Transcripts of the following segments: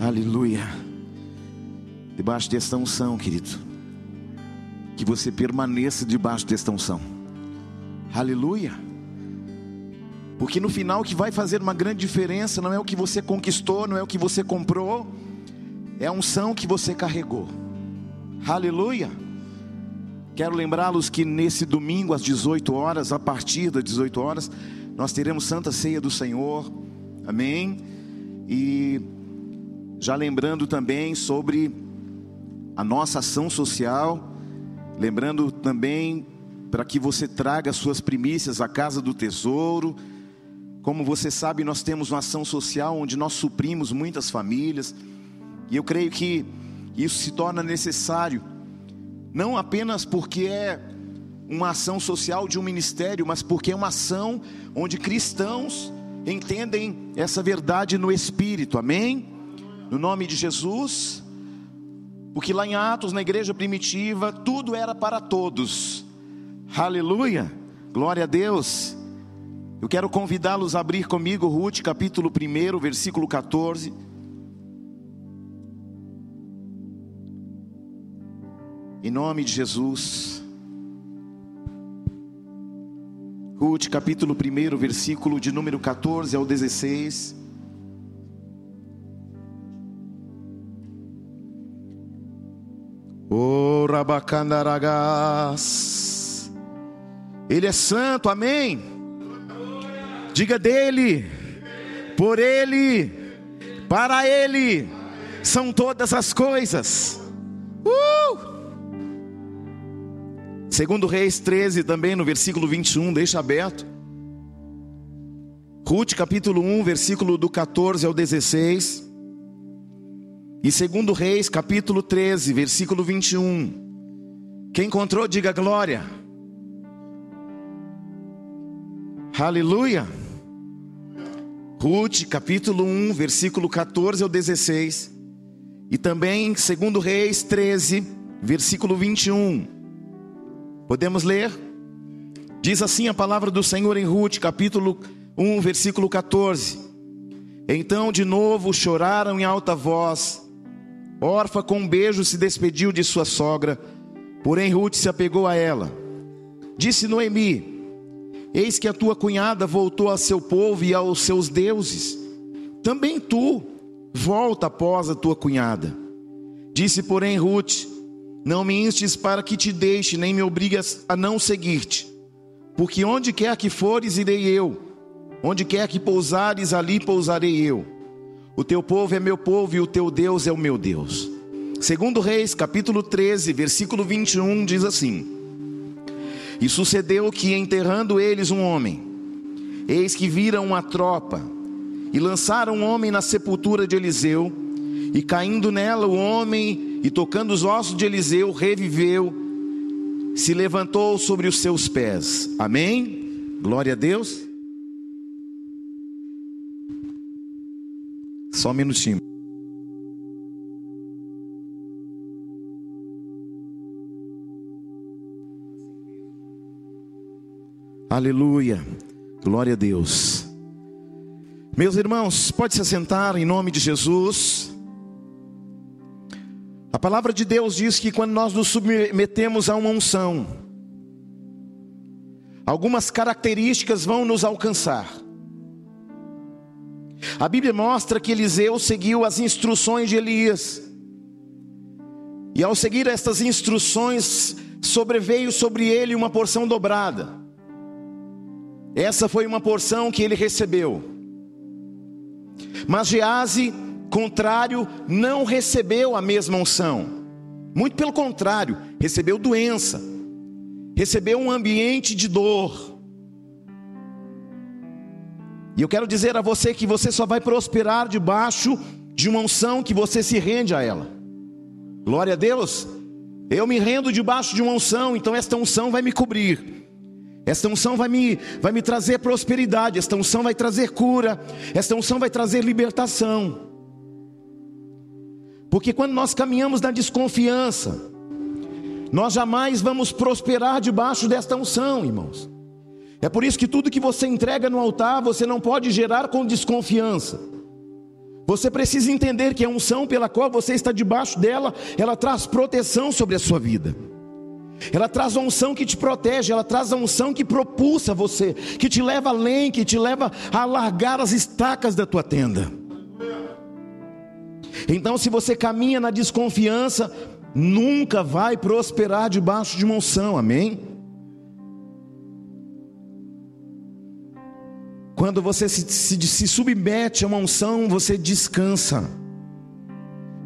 Aleluia. Debaixo desta unção, querido. Que você permaneça debaixo desta unção. Aleluia. Porque no final o que vai fazer uma grande diferença não é o que você conquistou, não é o que você comprou, é a unção que você carregou. Aleluia. Quero lembrá-los que nesse domingo às 18 horas, a partir das 18 horas, nós teremos Santa Ceia do Senhor. Amém. E já lembrando também sobre a nossa ação social, lembrando também para que você traga suas primícias à casa do tesouro. Como você sabe, nós temos uma ação social onde nós suprimos muitas famílias, e eu creio que isso se torna necessário, não apenas porque é uma ação social de um ministério, mas porque é uma ação onde cristãos entendem essa verdade no espírito, amém? No nome de Jesus, porque lá em Atos, na igreja primitiva, tudo era para todos, aleluia, glória a Deus. Eu quero convidá-los a abrir comigo Ruth, capítulo 1, versículo 14. Em nome de Jesus. Ruth, capítulo 1, versículo de número 14 ao 16. Rabacandaragas. Ele é santo, amém. Diga dele, por ele, para ele, são todas as coisas. Uh! Segundo Reis 13, também no versículo 21, deixa aberto. Ruth capítulo 1, versículo do 14 ao 16. E segundo Reis, capítulo 13, versículo 21. Quem encontrou, diga glória. Aleluia. Ruth, capítulo 1, versículo 14 ao 16. E também segundo Reis 13, versículo 21. Podemos ler? Diz assim a palavra do Senhor em Ruth, capítulo 1, versículo 14. Então de novo choraram em alta voz Orfa, com um beijo, se despediu de sua sogra, porém Ruth se apegou a ela. Disse Noemi: Eis que a tua cunhada voltou a seu povo e aos seus deuses. Também tu volta após a tua cunhada. Disse, porém, Ruth: Não me instes para que te deixe, nem me obrigas a não seguir-te. Porque onde quer que fores, irei eu. Onde quer que pousares, ali pousarei eu. O teu povo é meu povo e o teu Deus é o meu Deus. Segundo Reis, capítulo 13, versículo 21 diz assim: E sucedeu que enterrando eles um homem, eis que viram uma tropa e lançaram um homem na sepultura de Eliseu, e caindo nela o homem e tocando os ossos de Eliseu, reviveu, se levantou sobre os seus pés. Amém? Glória a Deus. Só um minutinho. Aleluia. Glória a Deus. Meus irmãos, pode se assentar em nome de Jesus. A palavra de Deus diz que quando nós nos submetemos a uma unção, algumas características vão nos alcançar. A Bíblia mostra que Eliseu seguiu as instruções de Elias. E ao seguir estas instruções, sobreveio sobre ele uma porção dobrada. Essa foi uma porção que ele recebeu. Mas Gease, contrário, não recebeu a mesma unção. Muito pelo contrário, recebeu doença. Recebeu um ambiente de dor e eu quero dizer a você que você só vai prosperar debaixo de uma unção que você se rende a ela. Glória a Deus. Eu me rendo debaixo de uma unção, então esta unção vai me cobrir. Esta unção vai me, vai me trazer prosperidade, esta unção vai trazer cura, esta unção vai trazer libertação. Porque quando nós caminhamos na desconfiança, nós jamais vamos prosperar debaixo desta unção, irmãos. É por isso que tudo que você entrega no altar, você não pode gerar com desconfiança. Você precisa entender que a unção pela qual você está debaixo dela, ela traz proteção sobre a sua vida. Ela traz a unção que te protege, ela traz a unção que propulsa você, que te leva além, que te leva a largar as estacas da tua tenda. Então, se você caminha na desconfiança, nunca vai prosperar debaixo de uma unção, amém? Quando você se, se, se submete a uma unção, você descansa.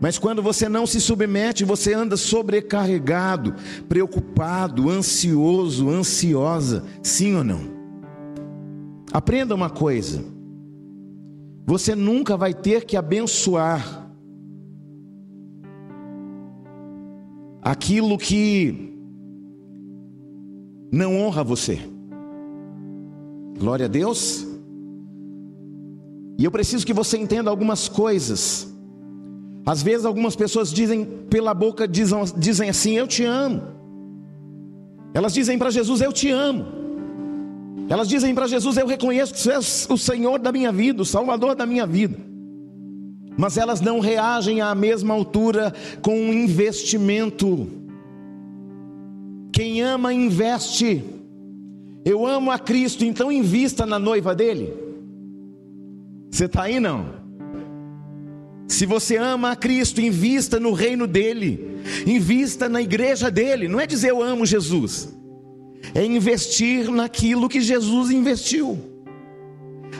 Mas quando você não se submete, você anda sobrecarregado, preocupado, ansioso, ansiosa. Sim ou não? Aprenda uma coisa: você nunca vai ter que abençoar aquilo que não honra você. Glória a Deus. E eu preciso que você entenda algumas coisas. Às vezes algumas pessoas dizem pela boca dizem, dizem assim: "Eu te amo". Elas dizem para Jesus: "Eu te amo". Elas dizem para Jesus: "Eu reconheço que você é o Senhor da minha vida, o Salvador da minha vida". Mas elas não reagem à mesma altura com um investimento. Quem ama investe. Eu amo a Cristo, então invista na noiva dele. Você está aí não? Se você ama a Cristo, invista no reino dele, invista na igreja dele. Não é dizer eu amo Jesus, é investir naquilo que Jesus investiu.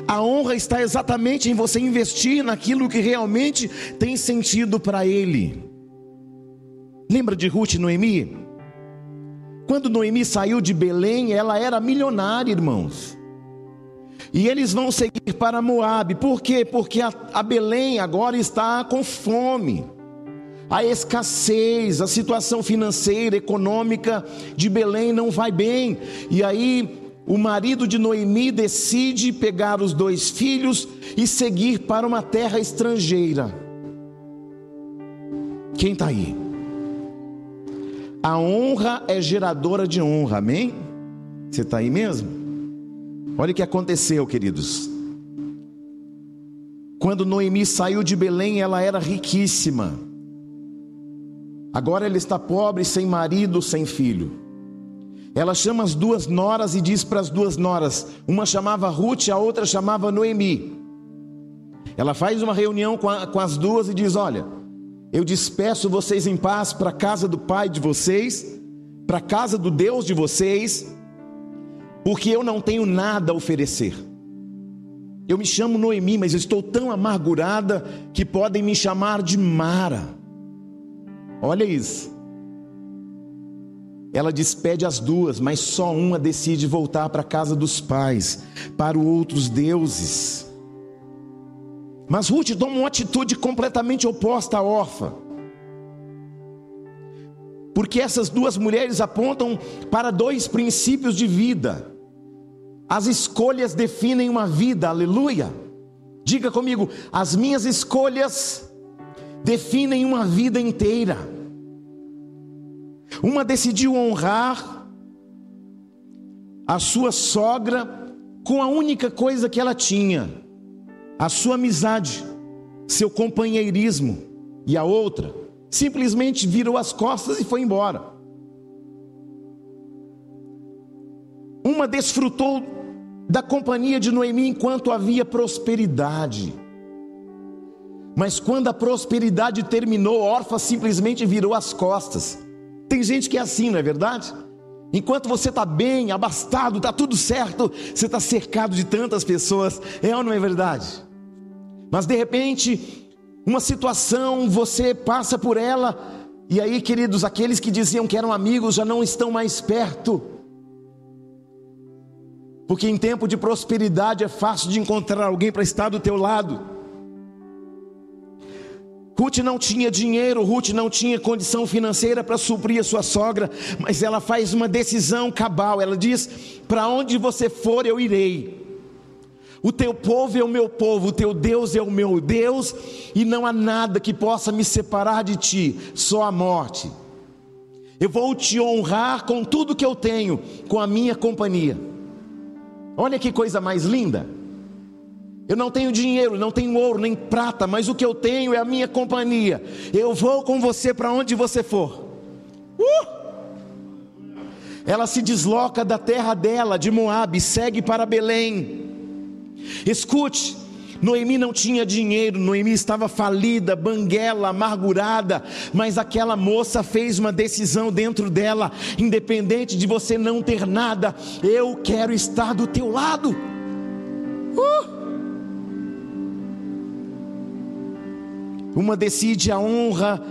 A honra está exatamente em você investir naquilo que realmente tem sentido para ele. Lembra de Ruth e Noemi? Quando Noemi saiu de Belém, ela era milionária, irmãos. E eles vão seguir para Moabe. Por quê? Porque a, a Belém agora está com fome. A escassez, a situação financeira, econômica de Belém não vai bem. E aí o marido de Noemi decide pegar os dois filhos e seguir para uma terra estrangeira. Quem está aí? A honra é geradora de honra, amém? Você está aí mesmo? Olha o que aconteceu, queridos. Quando Noemi saiu de Belém, ela era riquíssima. Agora ela está pobre, sem marido, sem filho. Ela chama as duas noras e diz para as duas noras: uma chamava Ruth, a outra chamava Noemi. Ela faz uma reunião com, a, com as duas e diz: Olha, eu despeço vocês em paz para a casa do pai de vocês, para a casa do Deus de vocês, porque eu não tenho nada a oferecer. Eu me chamo Noemi, mas estou tão amargurada que podem me chamar de Mara. Olha isso. Ela despede as duas, mas só uma decide voltar para a casa dos pais, para outros deuses. Mas Ruth toma uma atitude completamente oposta à órfã. Porque essas duas mulheres apontam para dois princípios de vida. As escolhas definem uma vida, aleluia. Diga comigo, as minhas escolhas definem uma vida inteira. Uma decidiu honrar a sua sogra com a única coisa que ela tinha, a sua amizade, seu companheirismo, e a outra simplesmente virou as costas e foi embora. Uma desfrutou da companhia de Noemi enquanto havia prosperidade. Mas quando a prosperidade terminou, Orfa simplesmente virou as costas. Tem gente que é assim, não é verdade? Enquanto você está bem, abastado, está tudo certo, você está cercado de tantas pessoas, é ou não é verdade? Mas de repente, uma situação, você passa por ela, e aí, queridos, aqueles que diziam que eram amigos já não estão mais perto, porque em tempo de prosperidade é fácil de encontrar alguém para estar do teu lado. Ruth não tinha dinheiro, Ruth não tinha condição financeira para suprir a sua sogra, mas ela faz uma decisão cabal. Ela diz: Para onde você for, eu irei. O teu povo é o meu povo, o teu Deus é o meu Deus, e não há nada que possa me separar de ti, só a morte. Eu vou te honrar com tudo que eu tenho, com a minha companhia. Olha que coisa mais linda. Eu não tenho dinheiro, não tenho ouro, nem prata, mas o que eu tenho é a minha companhia. Eu vou com você para onde você for. Uh! Ela se desloca da terra dela, de Moabe, segue para Belém. Escute, Noemi não tinha dinheiro, Noemi estava falida, banguela, amargurada, mas aquela moça fez uma decisão dentro dela, independente de você não ter nada, eu quero estar do teu lado. Uh! Uma decide a honra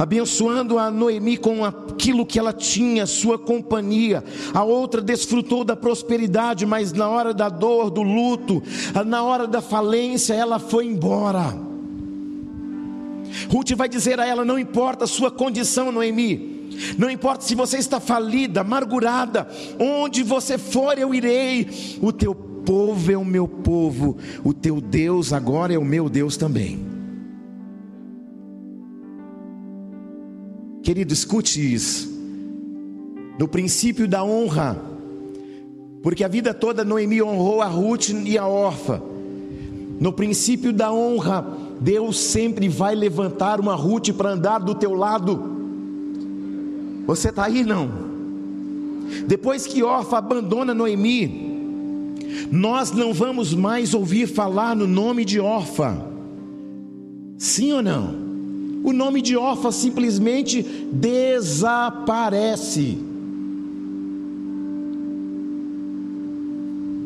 abençoando a Noemi com aquilo que ela tinha, sua companhia. A outra desfrutou da prosperidade, mas na hora da dor, do luto, na hora da falência, ela foi embora. Ruth vai dizer a ela: não importa a sua condição, Noemi, não importa se você está falida, amargurada, onde você for eu irei. O teu povo é o meu povo, o teu Deus agora é o meu Deus também. Querido, escute isso. No princípio da honra, porque a vida toda Noemi honrou a Ruth e a órfã. No princípio da honra, Deus sempre vai levantar uma Ruth para andar do teu lado. Você está aí não? Depois que órfã abandona Noemi, nós não vamos mais ouvir falar no nome de órfã. Sim ou não? O nome de Orfa simplesmente desaparece.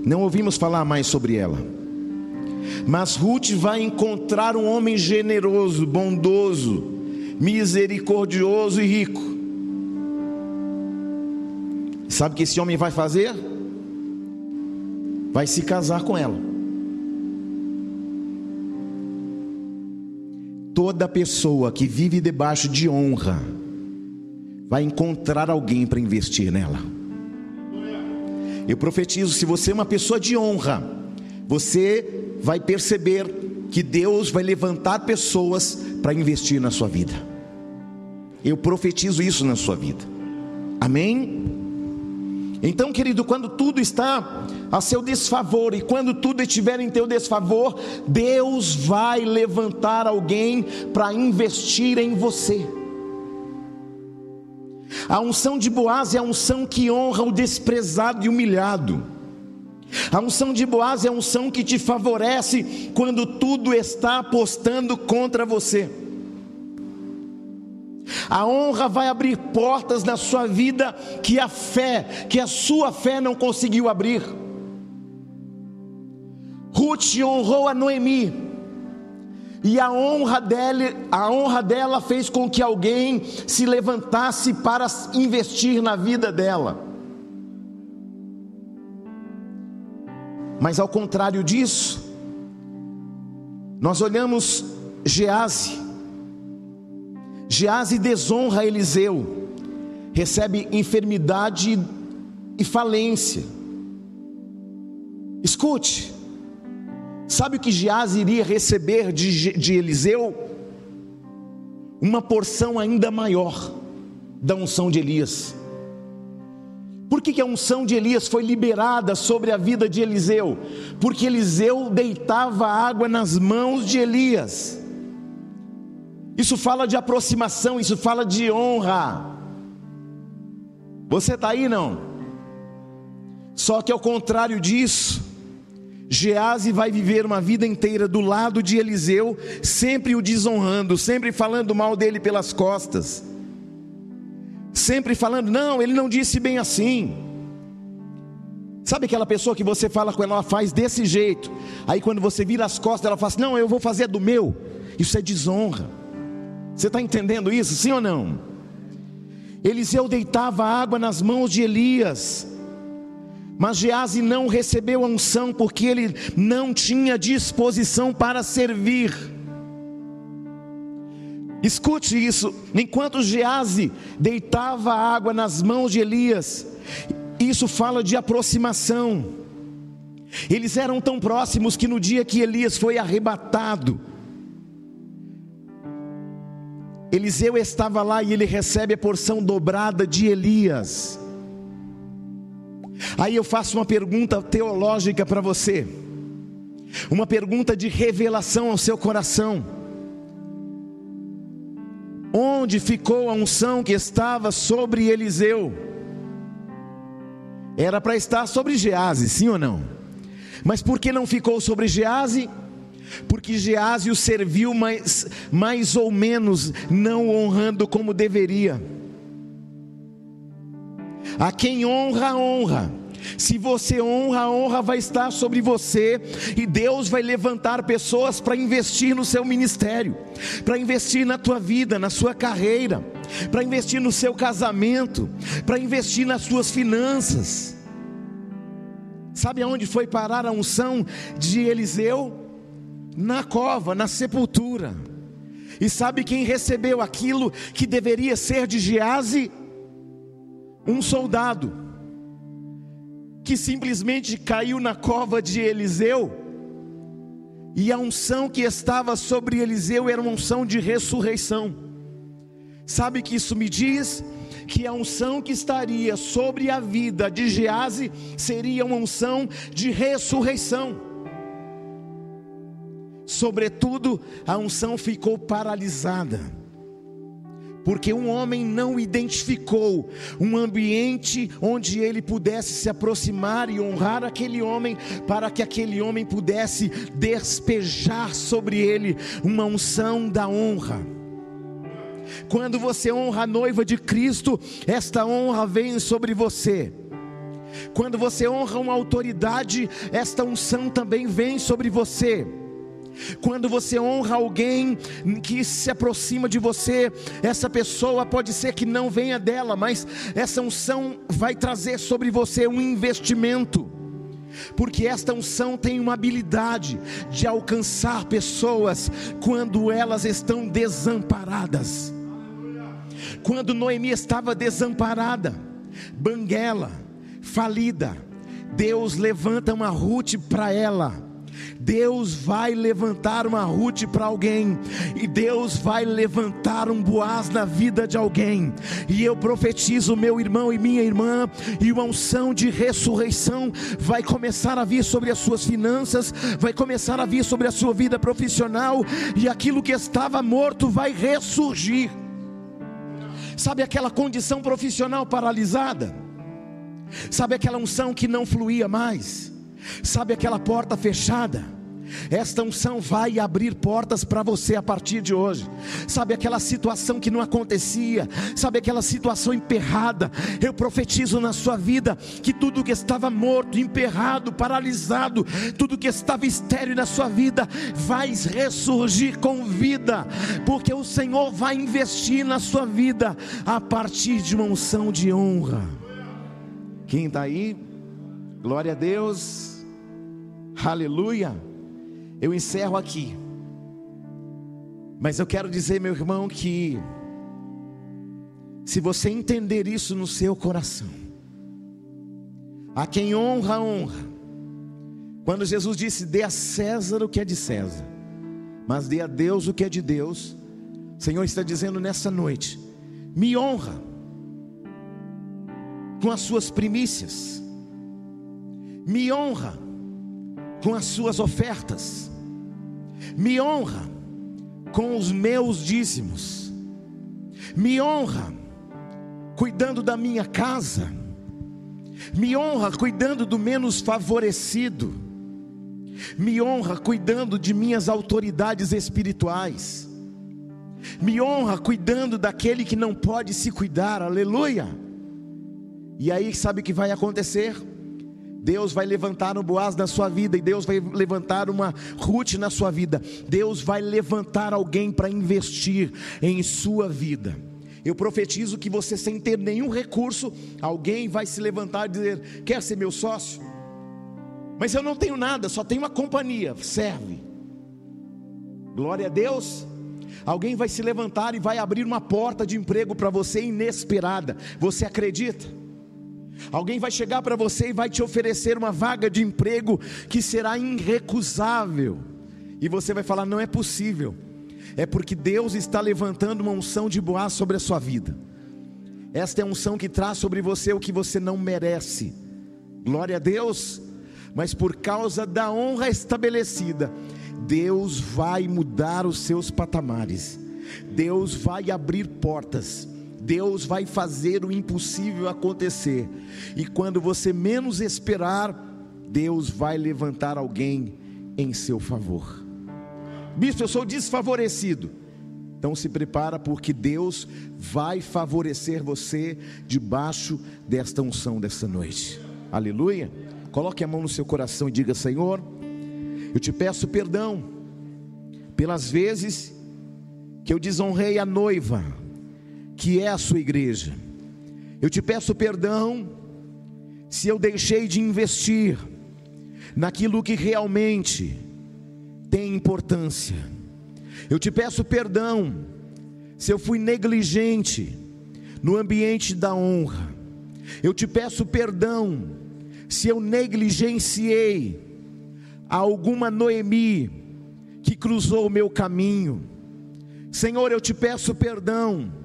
Não ouvimos falar mais sobre ela. Mas Ruth vai encontrar um homem generoso, bondoso, misericordioso e rico. Sabe o que esse homem vai fazer? Vai se casar com ela. Toda pessoa que vive debaixo de honra vai encontrar alguém para investir nela. Eu profetizo: se você é uma pessoa de honra, você vai perceber que Deus vai levantar pessoas para investir na sua vida. Eu profetizo isso na sua vida. Amém? Então, querido, quando tudo está a seu desfavor e quando tudo estiver em teu desfavor, Deus vai levantar alguém para investir em você. A unção de Boaz é a unção que honra o desprezado e humilhado. A unção de Boaz é a unção que te favorece quando tudo está apostando contra você. A honra vai abrir portas na sua vida que a fé, que a sua fé não conseguiu abrir. Ruth honrou a Noemi. E a honra dela, a honra dela fez com que alguém se levantasse para investir na vida dela. Mas ao contrário disso, nós olhamos Gease, Gease desonra Eliseu, recebe enfermidade e falência. Escute, sabe o que Gease iria receber de, de Eliseu? Uma porção ainda maior da unção de Elias. Por que, que, a unção de Elias foi liberada sobre a vida de Eliseu? Porque Eliseu deitava água nas mãos de Elias. Isso fala de aproximação, isso fala de honra. Você está aí não? Só que ao contrário disso, Gease vai viver uma vida inteira do lado de Eliseu, sempre o desonrando, sempre falando mal dele pelas costas, sempre falando, não, ele não disse bem assim. Sabe aquela pessoa que você fala com ela, ela faz desse jeito, aí quando você vira as costas, ela fala assim, não, eu vou fazer do meu, isso é desonra. Você está entendendo isso, sim ou não? Eliseu deitava água nas mãos de Elias, mas Gease não recebeu a unção porque ele não tinha disposição para servir. Escute isso, enquanto Gease deitava água nas mãos de Elias, isso fala de aproximação. Eles eram tão próximos que no dia que Elias foi arrebatado, Eliseu estava lá e ele recebe a porção dobrada de Elias. Aí eu faço uma pergunta teológica para você. uma pergunta de revelação ao seu coração. Onde ficou a unção que estava sobre Eliseu? Era para estar sobre Gease, sim ou não? Mas por que não ficou sobre Gease? Porque Gease o serviu mais, mais ou menos, não honrando como deveria. A quem honra, honra. Se você honra, a honra vai estar sobre você, e Deus vai levantar pessoas para investir no seu ministério, para investir na tua vida, na sua carreira, para investir no seu casamento, para investir nas suas finanças. Sabe aonde foi parar a unção de Eliseu? Na cova, na sepultura. E sabe quem recebeu aquilo que deveria ser de Gease? Um soldado que simplesmente caiu na cova de Eliseu, e a unção que estava sobre Eliseu era uma unção de ressurreição. Sabe que isso me diz? Que a unção que estaria sobre a vida de Gease seria uma unção de ressurreição. Sobretudo, a unção ficou paralisada porque um homem não identificou um ambiente onde ele pudesse se aproximar e honrar aquele homem, para que aquele homem pudesse despejar sobre ele uma unção da honra. Quando você honra a noiva de Cristo, esta honra vem sobre você. Quando você honra uma autoridade, esta unção também vem sobre você. Quando você honra alguém que se aproxima de você, essa pessoa pode ser que não venha dela, mas essa unção vai trazer sobre você um investimento. Porque esta unção tem uma habilidade de alcançar pessoas quando elas estão desamparadas. Quando Noemi estava desamparada, banguela, falida, Deus levanta uma Ruth para ela Deus vai levantar uma Ruth para alguém, e Deus vai levantar um Boaz na vida de alguém, e eu profetizo, meu irmão e minha irmã, e uma unção de ressurreição vai começar a vir sobre as suas finanças, vai começar a vir sobre a sua vida profissional, e aquilo que estava morto vai ressurgir. Sabe aquela condição profissional paralisada? Sabe aquela unção que não fluía mais? Sabe aquela porta fechada? Esta unção vai abrir portas para você a partir de hoje. Sabe aquela situação que não acontecia, sabe aquela situação emperrada. Eu profetizo na sua vida que tudo que estava morto, emperrado, paralisado, tudo que estava estéreo na sua vida vai ressurgir com vida, porque o Senhor vai investir na sua vida a partir de uma unção de honra. Quem está aí? Glória a Deus. Aleluia. Eu encerro aqui. Mas eu quero dizer, meu irmão, que se você entender isso no seu coração, a quem honra, honra. Quando Jesus disse: dê a César o que é de César, mas dê a Deus o que é de Deus, o Senhor está dizendo nessa noite: me honra com as suas primícias, me honra com as suas ofertas, me honra com os meus dízimos, me honra cuidando da minha casa, me honra cuidando do menos favorecido, me honra cuidando de minhas autoridades espirituais, me honra cuidando daquele que não pode se cuidar, aleluia. E aí, sabe o que vai acontecer? Deus vai levantar um Boaz na sua vida, e Deus vai levantar uma Ruth na sua vida. Deus vai levantar alguém para investir em sua vida. Eu profetizo que você, sem ter nenhum recurso, alguém vai se levantar e dizer: Quer ser meu sócio? Mas eu não tenho nada, só tenho uma companhia, serve. Glória a Deus. Alguém vai se levantar e vai abrir uma porta de emprego para você inesperada. Você acredita? Alguém vai chegar para você e vai te oferecer uma vaga de emprego que será irrecusável. E você vai falar: não é possível. É porque Deus está levantando uma unção de Boaz sobre a sua vida. Esta é a unção que traz sobre você o que você não merece. Glória a Deus. mas por causa da honra estabelecida, Deus vai mudar os seus patamares, Deus vai abrir portas. Deus vai fazer o impossível acontecer, e quando você menos esperar, Deus vai levantar alguém em seu favor. Bispo, eu sou desfavorecido. Então se prepara porque Deus vai favorecer você debaixo desta unção desta noite. Aleluia. Coloque a mão no seu coração e diga: Senhor, eu te peço perdão pelas vezes que eu desonrei a noiva, que é a sua igreja. Eu te peço perdão se eu deixei de investir naquilo que realmente tem importância. Eu te peço perdão se eu fui negligente no ambiente da honra. Eu te peço perdão se eu negligenciei alguma Noemi que cruzou o meu caminho. Senhor, eu te peço perdão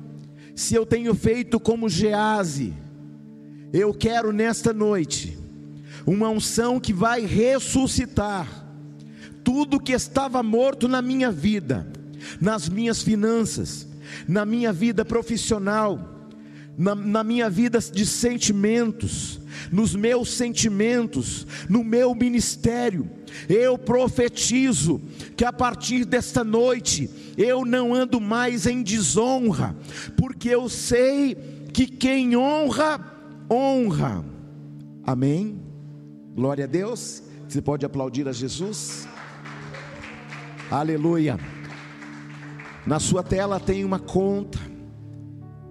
se eu tenho feito como Gease. Eu quero nesta noite uma unção que vai ressuscitar tudo que estava morto na minha vida, nas minhas finanças, na minha vida profissional, na, na, minha vida de sentimentos, nos meus sentimentos, no meu ministério. Eu profetizo que a partir desta noite eu não ando mais em desonra, porque eu sei que quem honra, honra. Amém? Glória a Deus. Você pode aplaudir a Jesus? Aleluia. Na sua tela tem uma conta.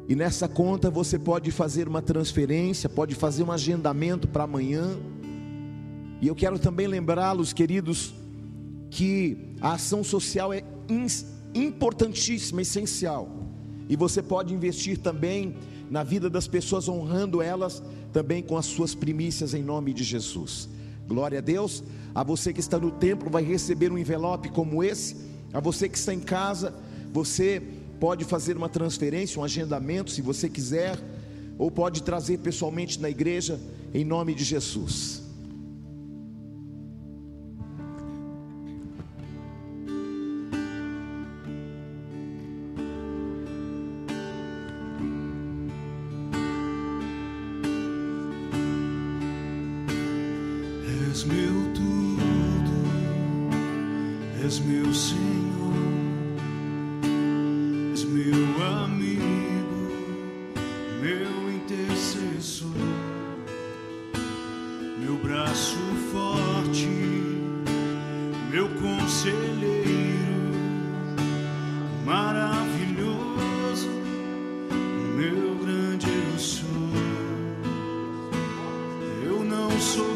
E nessa conta você pode fazer uma transferência, pode fazer um agendamento para amanhã. E eu quero também lembrá-los, queridos, que a ação social é importantíssima, essencial. E você pode investir também na vida das pessoas, honrando elas também com as suas primícias em nome de Jesus. Glória a Deus. A você que está no templo vai receber um envelope como esse. A você que está em casa, você pode fazer uma transferência, um agendamento, se você quiser, ou pode trazer pessoalmente na igreja em nome de Jesus. su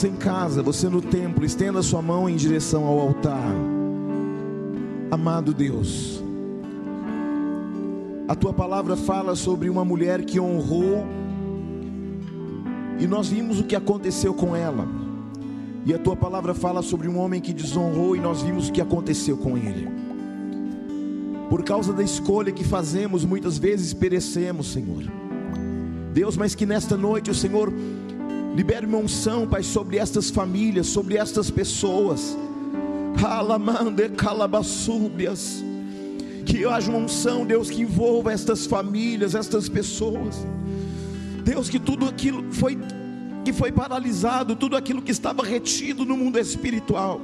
Você em casa, você no templo, estenda sua mão em direção ao altar. Amado Deus, a tua palavra fala sobre uma mulher que honrou, e nós vimos o que aconteceu com ela. E a tua palavra fala sobre um homem que desonrou, e nós vimos o que aconteceu com ele. Por causa da escolha que fazemos, muitas vezes perecemos, Senhor. Deus, mas que nesta noite o Senhor libere uma unção, Pai, sobre estas famílias, sobre estas pessoas. Que haja uma unção, Deus, que envolva estas famílias, estas pessoas. Deus, que tudo aquilo foi que foi paralisado, tudo aquilo que estava retido no mundo espiritual,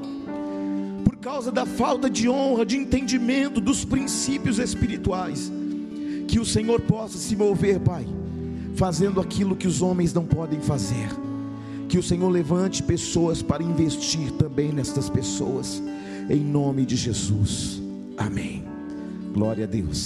por causa da falta de honra, de entendimento dos princípios espirituais, que o Senhor possa se mover, Pai, fazendo aquilo que os homens não podem fazer. Que o Senhor levante pessoas para investir também nestas pessoas, em nome de Jesus. Amém. Glória a Deus.